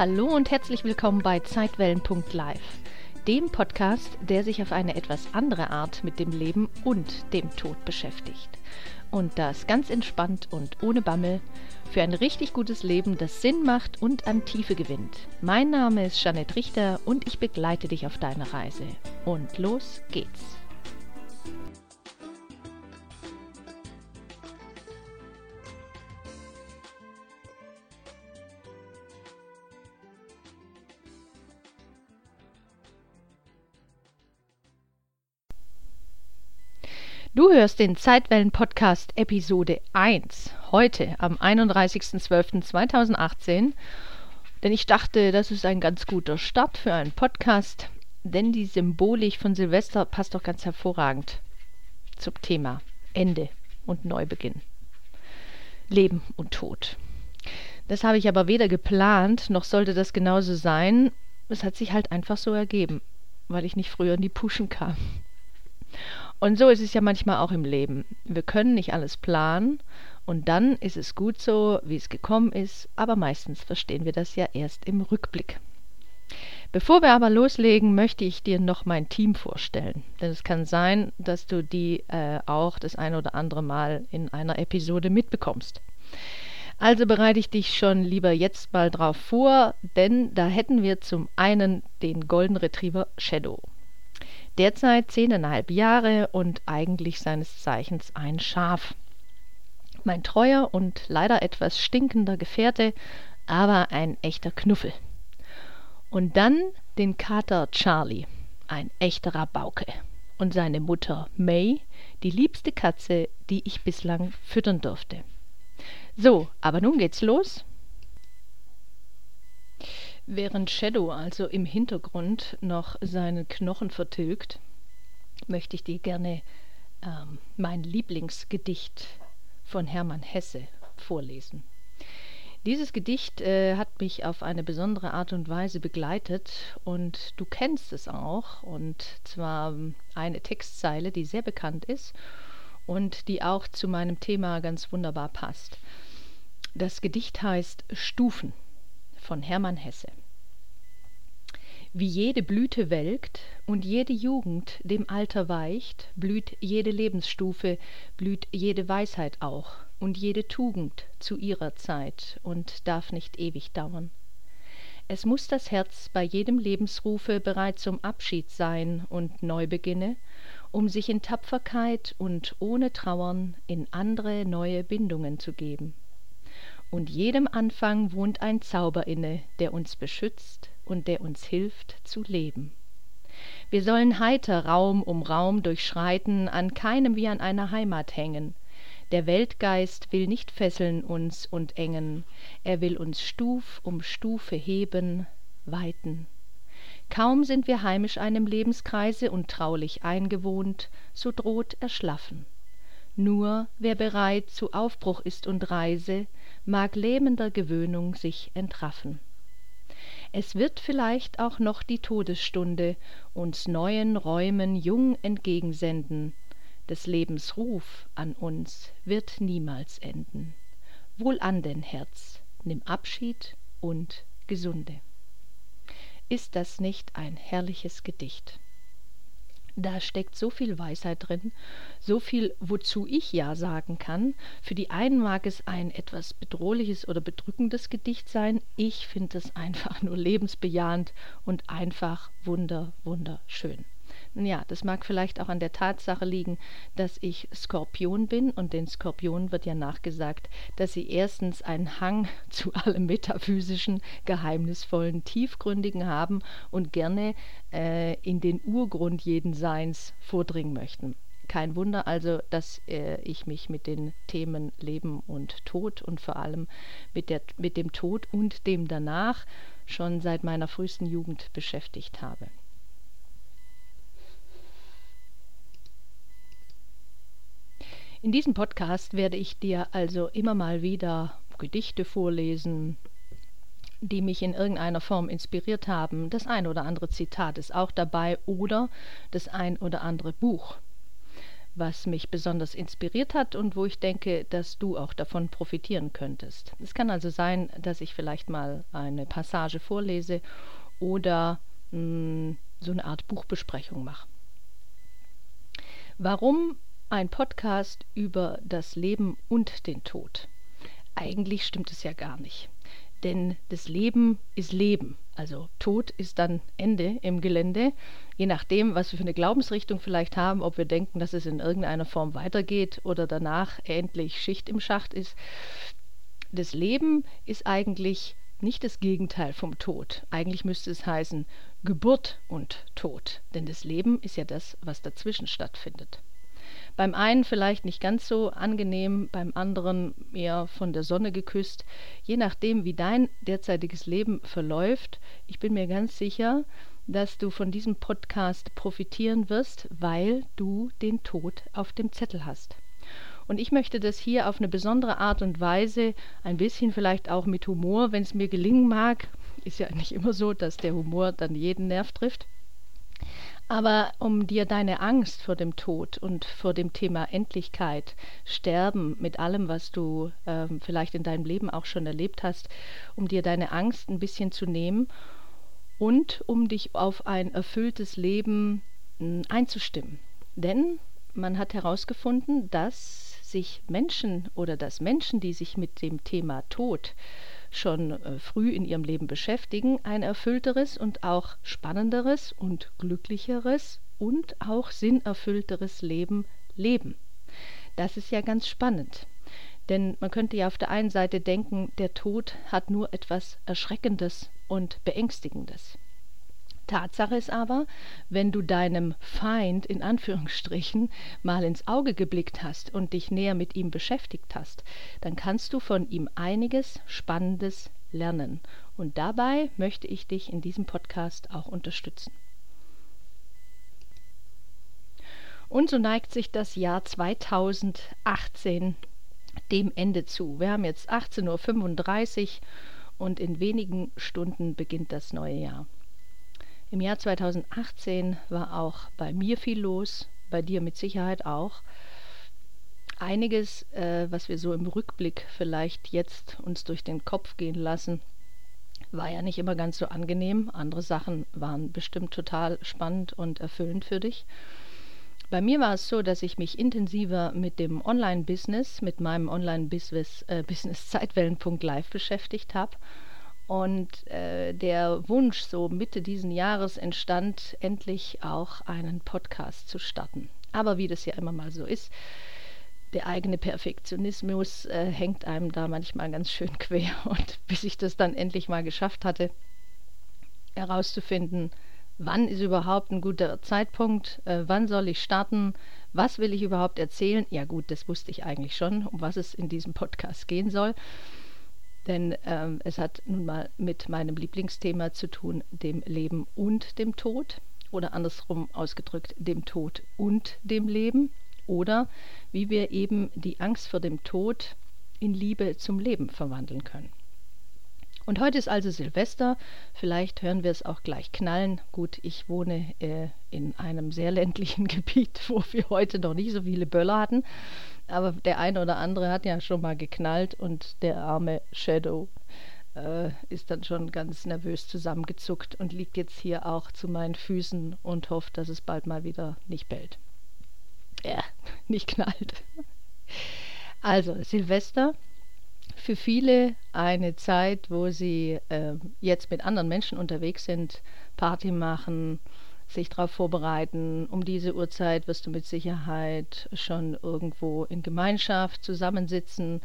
Hallo und herzlich willkommen bei Zeitwellen.live, dem Podcast, der sich auf eine etwas andere Art mit dem Leben und dem Tod beschäftigt. Und das ganz entspannt und ohne Bammel für ein richtig gutes Leben, das Sinn macht und an Tiefe gewinnt. Mein Name ist Janet Richter und ich begleite dich auf deiner Reise. Und los geht's. Du hörst den Zeitwellen-Podcast Episode 1 heute am 31.12.2018, denn ich dachte, das ist ein ganz guter Start für einen Podcast, denn die Symbolik von Silvester passt doch ganz hervorragend zum Thema Ende und Neubeginn. Leben und Tod. Das habe ich aber weder geplant, noch sollte das genauso sein. Es hat sich halt einfach so ergeben, weil ich nicht früher in die Puschen kam. Und so ist es ja manchmal auch im Leben. Wir können nicht alles planen und dann ist es gut so, wie es gekommen ist, aber meistens verstehen wir das ja erst im Rückblick. Bevor wir aber loslegen, möchte ich dir noch mein Team vorstellen. Denn es kann sein, dass du die äh, auch das ein oder andere Mal in einer Episode mitbekommst. Also bereite ich dich schon lieber jetzt mal drauf vor, denn da hätten wir zum einen den Golden Retriever Shadow derzeit zehneinhalb Jahre und eigentlich seines Zeichens ein Schaf. Mein treuer und leider etwas stinkender Gefährte, aber ein echter Knuffel. Und dann den Kater Charlie, ein echter Rabauke. Und seine Mutter May, die liebste Katze, die ich bislang füttern durfte. So, aber nun geht's los. Während Shadow also im Hintergrund noch seinen Knochen vertilgt, möchte ich dir gerne ähm, mein Lieblingsgedicht von Hermann Hesse vorlesen. Dieses Gedicht äh, hat mich auf eine besondere Art und Weise begleitet und du kennst es auch und zwar eine Textzeile, die sehr bekannt ist und die auch zu meinem Thema ganz wunderbar passt. Das Gedicht heißt Stufen von Hermann Hesse. Wie jede Blüte welkt und jede Jugend dem Alter weicht, blüht jede Lebensstufe, blüht jede Weisheit auch und jede Tugend zu ihrer Zeit und darf nicht ewig dauern. Es muss das Herz bei jedem Lebensrufe bereit zum Abschied sein und neu beginne, um sich in Tapferkeit und ohne Trauern in andre neue Bindungen zu geben. Und jedem Anfang wohnt ein Zauber inne, der uns beschützt, und der uns hilft zu leben. Wir sollen heiter Raum um Raum durchschreiten, an keinem wie an einer Heimat hängen. Der Weltgeist will nicht fesseln uns und engen, er will uns Stuf um Stufe heben, weiten. Kaum sind wir heimisch einem Lebenskreise und traulich eingewohnt, so droht Erschlaffen. Nur wer bereit zu Aufbruch ist und Reise, mag lähmender Gewöhnung sich entraffen. Es wird vielleicht auch noch die todesstunde uns neuen räumen jung entgegensenden. Des lebens ruf an uns wird niemals enden. Wohlan denn herz nimm abschied und gesunde. Ist das nicht ein herrliches gedicht da steckt so viel Weisheit drin, so viel, wozu ich ja sagen kann. Für die einen mag es ein etwas bedrohliches oder bedrückendes Gedicht sein. Ich finde es einfach nur lebensbejahend und einfach wunder, wunderschön. Ja, das mag vielleicht auch an der Tatsache liegen, dass ich Skorpion bin und den Skorpionen wird ja nachgesagt, dass sie erstens einen Hang zu allem metaphysischen, geheimnisvollen, tiefgründigen haben und gerne äh, in den Urgrund jeden Seins vordringen möchten. Kein Wunder also, dass äh, ich mich mit den Themen Leben und Tod und vor allem mit, der, mit dem Tod und dem danach schon seit meiner frühesten Jugend beschäftigt habe. In diesem Podcast werde ich dir also immer mal wieder Gedichte vorlesen, die mich in irgendeiner Form inspiriert haben. Das ein oder andere Zitat ist auch dabei oder das ein oder andere Buch. was mich besonders inspiriert hat und wo ich denke, dass du auch davon profitieren könntest. Es kann also sein, dass ich vielleicht mal eine Passage vorlese oder mh, hm, so eine Art Buchbesprechung mache. Warum ein Podcast über das Leben und den Tod? Eigentlich stimmt es ja gar nicht. Denn das Leben ist Leben. Also Tod ist dann Ende im Gelände. Je nachdem, was wir für eine Glaubensrichtung vielleicht haben, ob wir denken, dass es in irgendeiner Form weitergeht oder danach endlich Schicht im Schacht ist. Das Leben ist eigentlich nicht das Gegenteil vom Tod. Eigentlich müsste es heißen Geburt und Tod. Denn das Leben ist ja das, was dazwischen stattfindet. Beim einen vielleicht nicht ganz so angenehm, beim anderen eher von der Sonne geküsst. Je nachdem, wie dein derzeitiges Leben verläuft, ich bin mir ganz sicher, dass du von diesem Podcast profitieren wirst, weil du den Tod auf dem Zettel hast. Und ich möchte das hier auf eine besondere Art und Weise, ein bisschen vielleicht auch mit Humor, wenn es mir gelingen mag, ist ja nicht immer so, dass der Humor dann jeden Nerv trifft, aber um dir deine Angst vor dem Tod und vor dem Thema Endlichkeit, Sterben mit allem, was du ähm, vielleicht in deinem Leben auch schon erlebt hast, um dir deine Angst ein bisschen zu nehmen und um dich auf ein erfülltes Leben hm, einzustimmen. Denn man hat herausgefunden, dass sich Menschen oder dass Menschen, die sich mit dem Thema Tod schon äh, früh in ihrem Leben beschäftigen, ein erfüllteres und auch spannenderes und glücklicheres und auch sinnerfüllteres Leben leben. Das ist ja ganz spannend. Denn man könnte ja auf der einen Seite denken, der Tod hat nur etwas Erschreckendes und Beängstigendes. Tatsache ist aber, wenn du deinem Feind in Anführungsstrichen mal ins Auge geblickt hast und dich näher mit ihm beschäftigt hast, dann kannst du von ihm einiges Spannendes lernen. Und dabei möchte ich dich in diesem Podcast auch unterstützen. Und so neigt sich das Jahr 2018 dem Ende zu. Wir haben jetzt 18.35 Uhr und in wenigen Stunden beginnt das neue Jahr. Im Jahr 2018 war auch bei mir viel los, bei dir mit Sicherheit auch. Einiges, äh, was wir so im Rückblick vielleicht jetzt uns durch den Kopf gehen lassen, war ja nicht immer ganz so angenehm. Andere Sachen waren bestimmt total spannend und erfüllend für dich. Bei mir war es so, dass ich mich intensiver mit dem Online-Business, mit meinem Online-Business äh, Business Zeitwellen.live beschäftigt habe und äh, der Wunsch, so Mitte diesen Jahres entstand, endlich auch einen Podcast zu starten. Aber wie das ja immer mal so ist, der eigene Perfektionismus äh, hängt einem da manchmal ganz schön quer. Und bis ich das dann endlich mal geschafft hatte, herauszufinden, wann ist überhaupt ein guter Zeitpunkt, äh, wann soll ich starten, was will ich überhaupt erzählen. Ja gut, das wusste ich eigentlich schon, um was es in diesem Podcast gehen soll denn ähm, es hat nun mal mit meinem Lieblingsthema zu tun, dem Leben und dem Tod oder andersrum ausgedrückt, dem Tod und dem Leben oder wie wir eben die Angst vor dem Tod in Liebe zum Leben verwandeln können. Und heute ist also Silvester. Vielleicht hören wir es auch gleich knallen. Gut, ich wohne äh, in einem sehr ländlichen Gebiet, wo wir heute noch nicht so viele Böller hatten. Aber der eine oder andere hat ja schon mal geknallt und der arme Shadow äh, ist dann schon ganz nervös zusammengezuckt und liegt jetzt hier auch zu meinen Füßen und hofft, dass es bald mal wieder nicht bellt. Ja, nicht knallt. Also, Silvester für viele eine Zeit, wo sie äh, jetzt mit anderen Menschen unterwegs sind, Party machen, sich darauf vorbereiten. Um diese Uhrzeit wirst du mit Sicherheit schon irgendwo in Gemeinschaft zusammensitzen,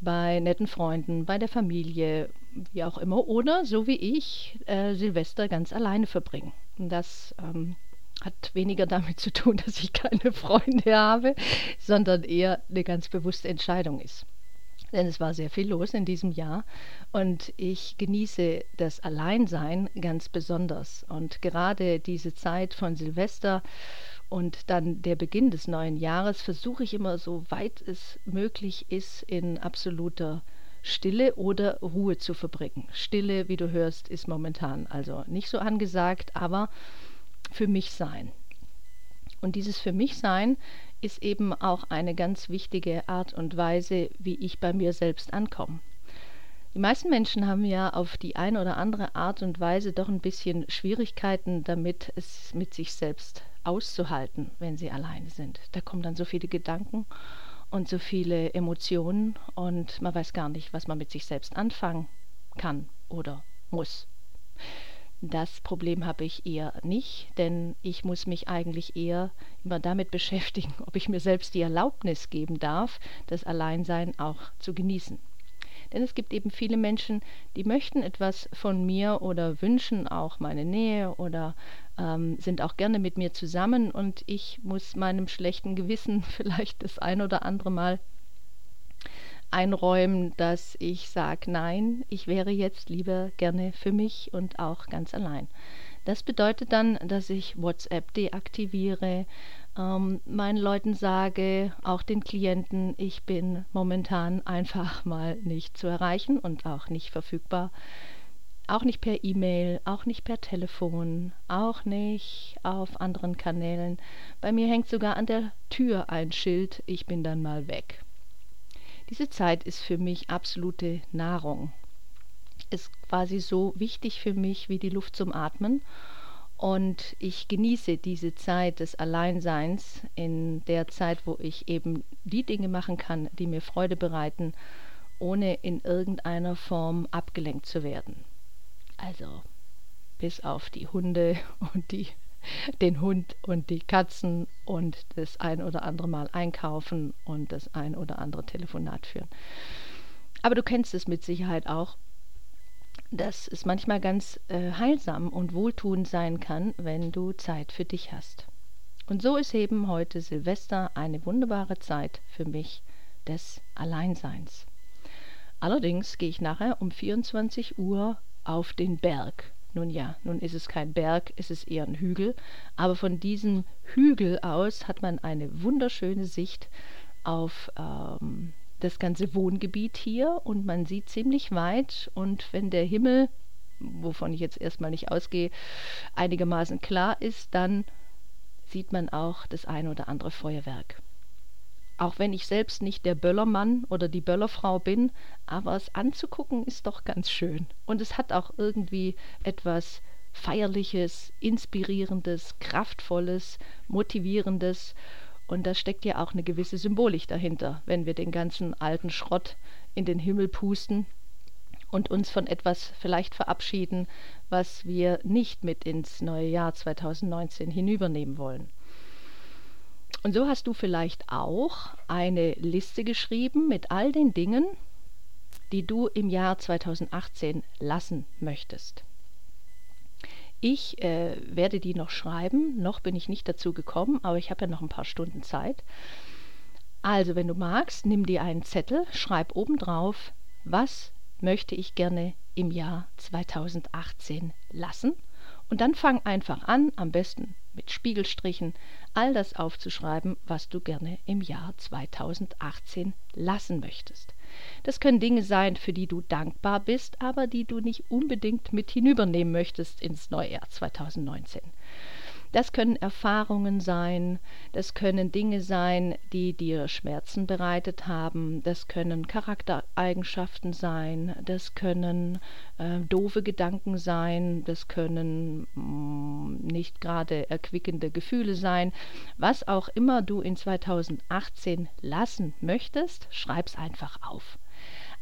bei netten Freunden, bei der Familie, wie auch immer, oder so wie ich äh, Silvester ganz alleine verbringen. Das ähm, hat weniger damit zu tun, dass ich keine Freunde habe, sondern eher eine ganz bewusste Entscheidung ist denn es war sehr viel los in diesem Jahr und ich genieße das Alleinsein ganz besonders. Und gerade diese Zeit von Silvester und dann der Beginn des neuen Jahres versuche ich immer, so weit es möglich ist, in absoluter Stille oder Ruhe zu verbringen. Stille, wie du hörst, ist momentan also nicht so angesagt, aber für mich sein. Und dieses für mich sein ist eben auch eine ganz wichtige Art und Weise, wie ich bei mir selbst ankomme. Die meisten Menschen haben ja auf die eine oder andere Art und Weise doch ein bisschen Schwierigkeiten damit, es mit sich selbst auszuhalten, wenn sie alleine sind. Da kommen dann so viele Gedanken und so viele Emotionen und man weiß gar nicht, was man mit sich selbst anfangen kann oder muss. Das Problem habe ich eher nicht, denn ich muss mich eigentlich eher immer damit beschäftigen, ob ich mir selbst die Erlaubnis geben darf, das Alleinsein auch zu genießen. Denn es gibt eben viele Menschen, die möchten etwas von mir oder wünschen auch meine Nähe oder ähm, sind auch gerne mit mir zusammen und ich muss meinem schlechten Gewissen vielleicht das ein oder andere Mal einräumen, dass ich sage, nein, ich wäre jetzt lieber gerne für mich und auch ganz allein. Das bedeutet dann, dass ich WhatsApp deaktiviere, ähm, meinen Leuten sage, auch den Klienten, ich bin momentan einfach mal nicht zu erreichen und auch nicht verfügbar. Auch nicht per E-Mail, auch nicht per Telefon, auch nicht auf anderen Kanälen. Bei mir hängt sogar an der Tür ein Schild, ich bin dann mal weg. Diese Zeit ist für mich absolute Nahrung. Ist quasi so wichtig für mich wie die Luft zum Atmen. Und ich genieße diese Zeit des Alleinseins in der Zeit, wo ich eben die Dinge machen kann, die mir Freude bereiten, ohne in irgendeiner Form abgelenkt zu werden. Also bis auf die Hunde und die den Hund und die Katzen und das ein oder andere Mal einkaufen und das ein oder andere Telefonat führen. Aber du kennst es mit Sicherheit auch, dass es manchmal ganz äh, heilsam und wohltuend sein kann, wenn du Zeit für dich hast. Und so ist eben heute Silvester eine wunderbare Zeit für mich des Alleinseins. Allerdings gehe ich nachher um 24 Uhr auf den Berg nun ja, nun ist es kein Berg, es ist eher ein Hügel, aber von diesem Hügel aus hat man eine wunderschöne Sicht auf ähm, das ganze Wohngebiet hier. Und man sieht ziemlich weit und wenn der Himmel, wovon ich jetzt erstmal nicht ausgehe, einigermaßen klar ist, dann sieht man auch das ein oder andere Feuerwerk auch wenn ich selbst nicht der Böllermann oder die Böllerfrau bin, aber es anzugucken ist doch ganz schön. Und es hat auch irgendwie etwas Feierliches, Inspirierendes, Kraftvolles, Motivierendes. Und da steckt ja auch eine gewisse Symbolik dahinter, wenn wir den ganzen alten Schrott in den Himmel pusten und uns von etwas vielleicht verabschieden, was wir nicht mit ins neue Jahr 2019 hinübernehmen wollen. Und so hast du vielleicht auch eine Liste geschrieben mit all den Dingen, die du im Jahr 2018 lassen möchtest. Ich äh, werde die noch schreiben, noch bin ich nicht dazu gekommen, aber ich habe ja noch ein paar Stunden Zeit. Also, wenn du magst, nimm dir einen Zettel, schreib oben drauf, was möchte ich gerne im Jahr 2018 lassen und dann fang einfach an, am besten mit Spiegelstrichen, all das aufzuschreiben, was du gerne im Jahr 2018 lassen möchtest. Das können Dinge sein, für die du dankbar bist, aber die du nicht unbedingt mit hinübernehmen möchtest ins neue Jahr 2019. Das können Erfahrungen sein, das können Dinge sein, die dir Schmerzen bereitet haben, das können Charaktereigenschaften sein, das können äh, doofe Gedanken sein, das können mh, mm, nicht gerade erquickende Gefühle sein. Was auch immer du in 2018 lassen möchtest, schreib's einfach auf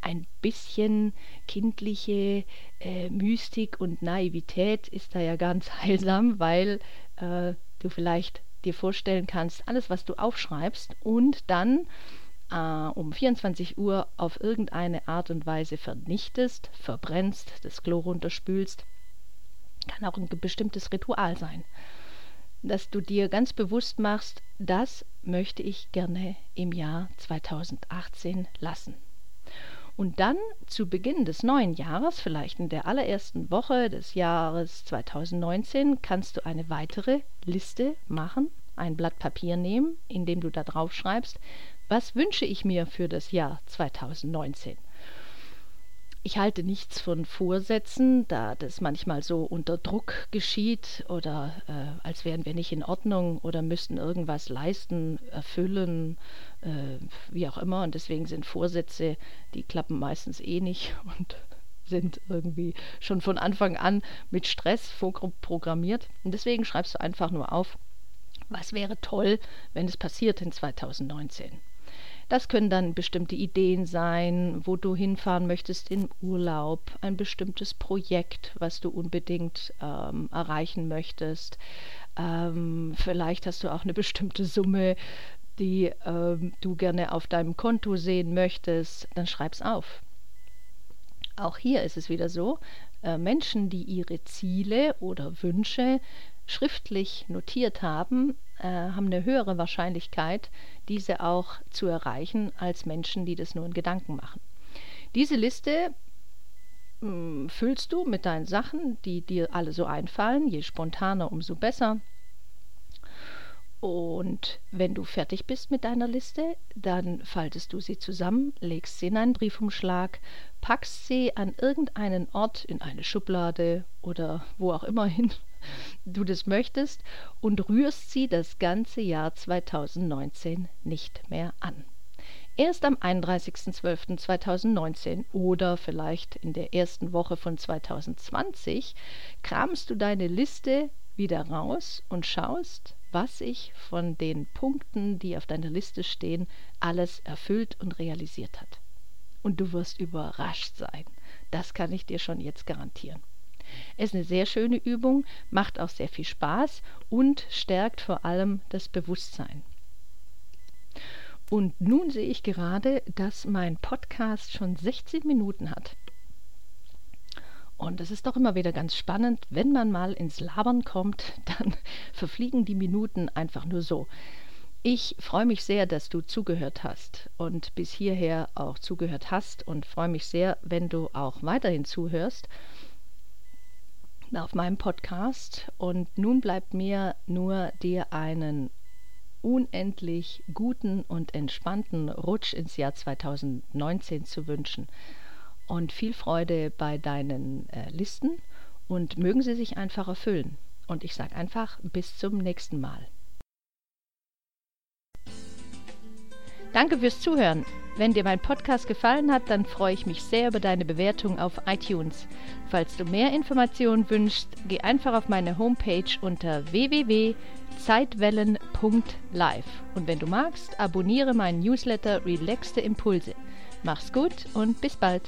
ein bisschen kindliche äh, Mystik und Naivität ist da ja ganz heilsam, weil äh, du vielleicht dir vorstellen kannst, alles, was du aufschreibst und dann äh, um 24 Uhr auf irgendeine Art und Weise vernichtest, verbrennst, das Klo runterspülst, kann auch ein bestimmtes Ritual sein, dass du dir ganz bewusst machst, das möchte ich gerne im Jahr 2018 lassen. Und dann zu Beginn des neuen Jahres, vielleicht in der allerersten Woche des Jahres 2019, kannst du eine weitere Liste machen, ein Blatt Papier nehmen, in dem du da drauf schreibst, was wünsche ich mir für das Jahr 2019. Ich halte nichts von Vorsätzen, da das manchmal so unter Druck geschieht oder äh, als wären wir nicht in Ordnung oder müssten irgendwas leisten, erfüllen, äh, wie auch immer. Und deswegen sind Vorsätze, die klappen meistens eh nicht und sind irgendwie schon von Anfang an mit Stress vorprogrammiert. Und deswegen schreibst du einfach nur auf, was wäre toll, wenn es passiert in 2019. Das können dann bestimmte Ideen sein, wo du hinfahren möchtest in Urlaub, ein bestimmtes Projekt, was du unbedingt ähm, erreichen möchtest. Ähm, vielleicht hast du auch eine bestimmte Summe, die ähm, du gerne auf deinem Konto sehen möchtest. Dann schreib's auf. Auch hier ist es wieder so, äh, Menschen, die ihre Ziele oder Wünsche schriftlich notiert haben, haben eine höhere Wahrscheinlichkeit, diese auch zu erreichen, als Menschen, die das nur in Gedanken machen. Diese Liste mh, hm, füllst du mit deinen Sachen, die dir alle so einfallen. Je spontaner, umso besser. Und wenn du fertig bist mit deiner Liste, dann faltest du sie zusammen, legst sie in einen Briefumschlag, packst sie an irgendeinen Ort in eine Schublade oder wo auch immer hin du das möchtest und rührst sie das ganze Jahr 2019 nicht mehr an. Erst am 31.12.2019 oder vielleicht in der ersten Woche von 2020 kramst du deine Liste wieder raus und schaust, was sich von den Punkten, die auf deiner Liste stehen, alles erfüllt und realisiert hat. Und du wirst überrascht sein. Das kann ich dir schon jetzt garantieren. Es ist eine sehr schöne Übung, macht auch sehr viel Spaß und stärkt vor allem das Bewusstsein. Und nun sehe ich gerade, dass mein Podcast schon 16 Minuten hat. Und es ist doch immer wieder ganz spannend, wenn man mal ins Labern kommt, dann verfliegen die Minuten einfach nur so. Ich freue mich sehr, dass du zugehört hast und bis hierher auch zugehört hast und freue mich sehr, wenn du auch weiterhin zuhörst auf meinem Podcast. Und nun bleibt mir nur dir einen unendlich guten und entspannten Rutsch ins Jahr 2019 zu wünschen. Und viel Freude bei deinen äh, Listen und mögen sie sich einfach erfüllen. Und ich sage einfach bis zum nächsten Mal. Danke fürs Zuhören. Wenn dir mein Podcast gefallen hat, dann freue ich mich sehr über deine Bewertung auf iTunes. Falls du mehr Informationen wünschst, geh einfach auf meine Homepage unter www.zeitwellen.live. Und wenn du magst, abonniere meinen Newsletter Relaxte Impulse. Mach's gut und bis bald.